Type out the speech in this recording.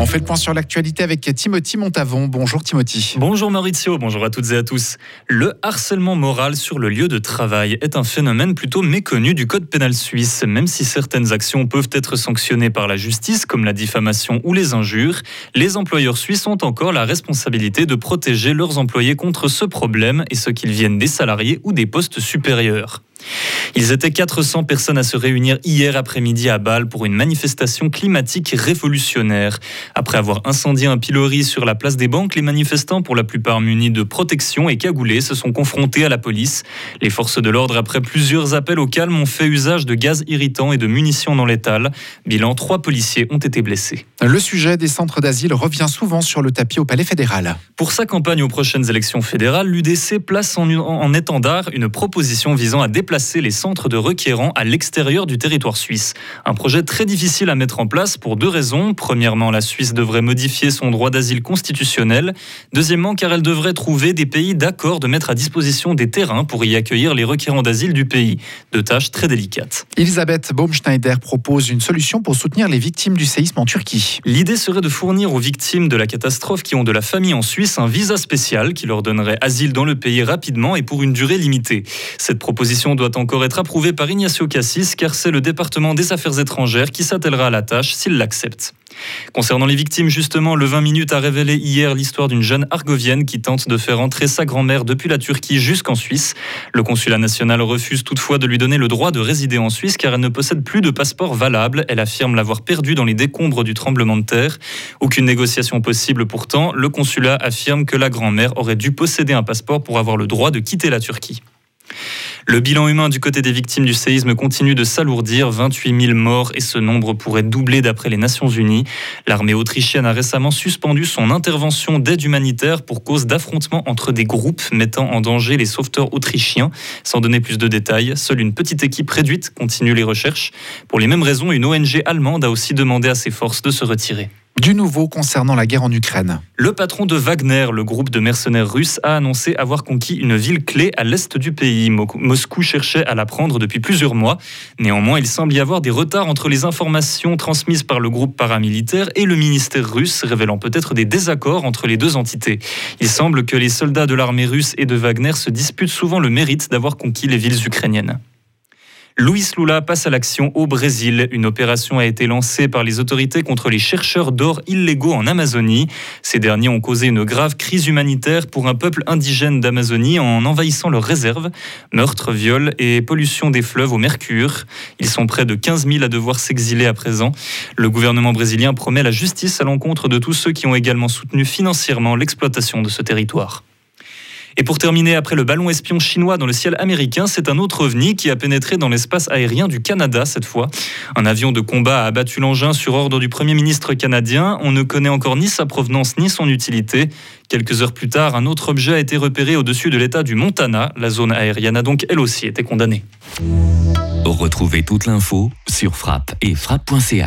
On fait le point sur l'actualité avec Timothy Montavon. Bonjour Timothy. Bonjour Maurizio, bonjour à toutes et à tous. Le harcèlement moral sur le lieu de travail est un phénomène plutôt méconnu du code pénal suisse, même si certaines actions peuvent être sanctionnées par la justice, comme la diffamation ou les injures. Les employeurs suisses ont encore la responsabilité de protéger leurs employés contre ce problème, et ce qu'ils viennent des salariés ou des postes supérieurs. Ils étaient 400 personnes à se réunir hier après-midi à Bâle pour une manifestation climatique révolutionnaire. Après avoir incendié un pilori sur la place des banques, les manifestants, pour la plupart munis de protection et cagoulés, se sont confrontés à la police. Les forces de l'ordre, après plusieurs appels au calme, ont fait usage de gaz irritant et de munitions non létales. Bilan, trois policiers ont été blessés. Le sujet des centres d'asile revient souvent sur le tapis au Palais fédéral. Pour sa campagne aux prochaines élections fédérales, l'UDC place en, en étendard une proposition visant à déplacer les centres de requérants à l'extérieur du territoire suisse. Un projet très difficile à mettre en place pour deux raisons. Premièrement, la Suisse devrait modifier son droit d'asile constitutionnel. Deuxièmement, car elle devrait trouver des pays d'accord de mettre à disposition des terrains pour y accueillir les requérants d'asile du pays. Deux tâches très délicates. Elisabeth Baumschneider propose une solution pour soutenir les victimes du séisme en Turquie. L'idée serait de fournir aux victimes de la catastrophe qui ont de la famille en Suisse un visa spécial qui leur donnerait asile dans le pays rapidement et pour une durée limitée. Cette proposition doit doit encore être approuvé par Ignacio Cassis, car c'est le département des Affaires étrangères qui s'attellera à la tâche s'il l'accepte. Concernant les victimes, justement, le 20 minutes a révélé hier l'histoire d'une jeune argovienne qui tente de faire entrer sa grand-mère depuis la Turquie jusqu'en Suisse. Le consulat national refuse toutefois de lui donner le droit de résider en Suisse car elle ne possède plus de passeport valable. Elle affirme l'avoir perdu dans les décombres du tremblement de terre. Aucune négociation possible pourtant. Le consulat affirme que la grand-mère aurait dû posséder un passeport pour avoir le droit de quitter la Turquie. Le bilan humain du côté des victimes du séisme continue de s'alourdir, 28 000 morts et ce nombre pourrait doubler d'après les Nations Unies. L'armée autrichienne a récemment suspendu son intervention d'aide humanitaire pour cause d'affrontements entre des groupes mettant en danger les sauveteurs autrichiens. Sans donner plus de détails, seule une petite équipe réduite continue les recherches. Pour les mêmes raisons, une ONG allemande a aussi demandé à ses forces de se retirer. Du nouveau concernant la guerre en Ukraine. Le patron de Wagner, le groupe de mercenaires russes, a annoncé avoir conquis une ville clé à l'est du pays. Moscou cherchait à la prendre depuis plusieurs mois. Néanmoins, il semble y avoir des retards entre les informations transmises par le groupe paramilitaire et le ministère russe, révélant peut-être des désaccords entre les deux entités. Il semble que les soldats de l'armée russe et de Wagner se disputent souvent le mérite d'avoir conquis les villes ukrainiennes. Luis Lula passe à l'action au Brésil. Une opération a été lancée par les autorités contre les chercheurs d'or illégaux en Amazonie. Ces derniers ont causé une grave crise humanitaire pour un peuple indigène d'Amazonie en envahissant leurs réserves. Meurtres, viols et pollution des fleuves au mercure. Ils sont près de 15 000 à devoir s'exiler à présent. Le gouvernement brésilien promet la justice à l'encontre de tous ceux qui ont également soutenu financièrement l'exploitation de ce territoire. Et pour terminer, après le ballon espion chinois dans le ciel américain, c'est un autre ovni qui a pénétré dans l'espace aérien du Canada cette fois. Un avion de combat a abattu l'engin sur ordre du Premier ministre canadien. On ne connaît encore ni sa provenance ni son utilité. Quelques heures plus tard, un autre objet a été repéré au-dessus de l'État du Montana. La zone aérienne a donc elle aussi été condamnée. Retrouvez toute l'info sur frappe et frappe.ch.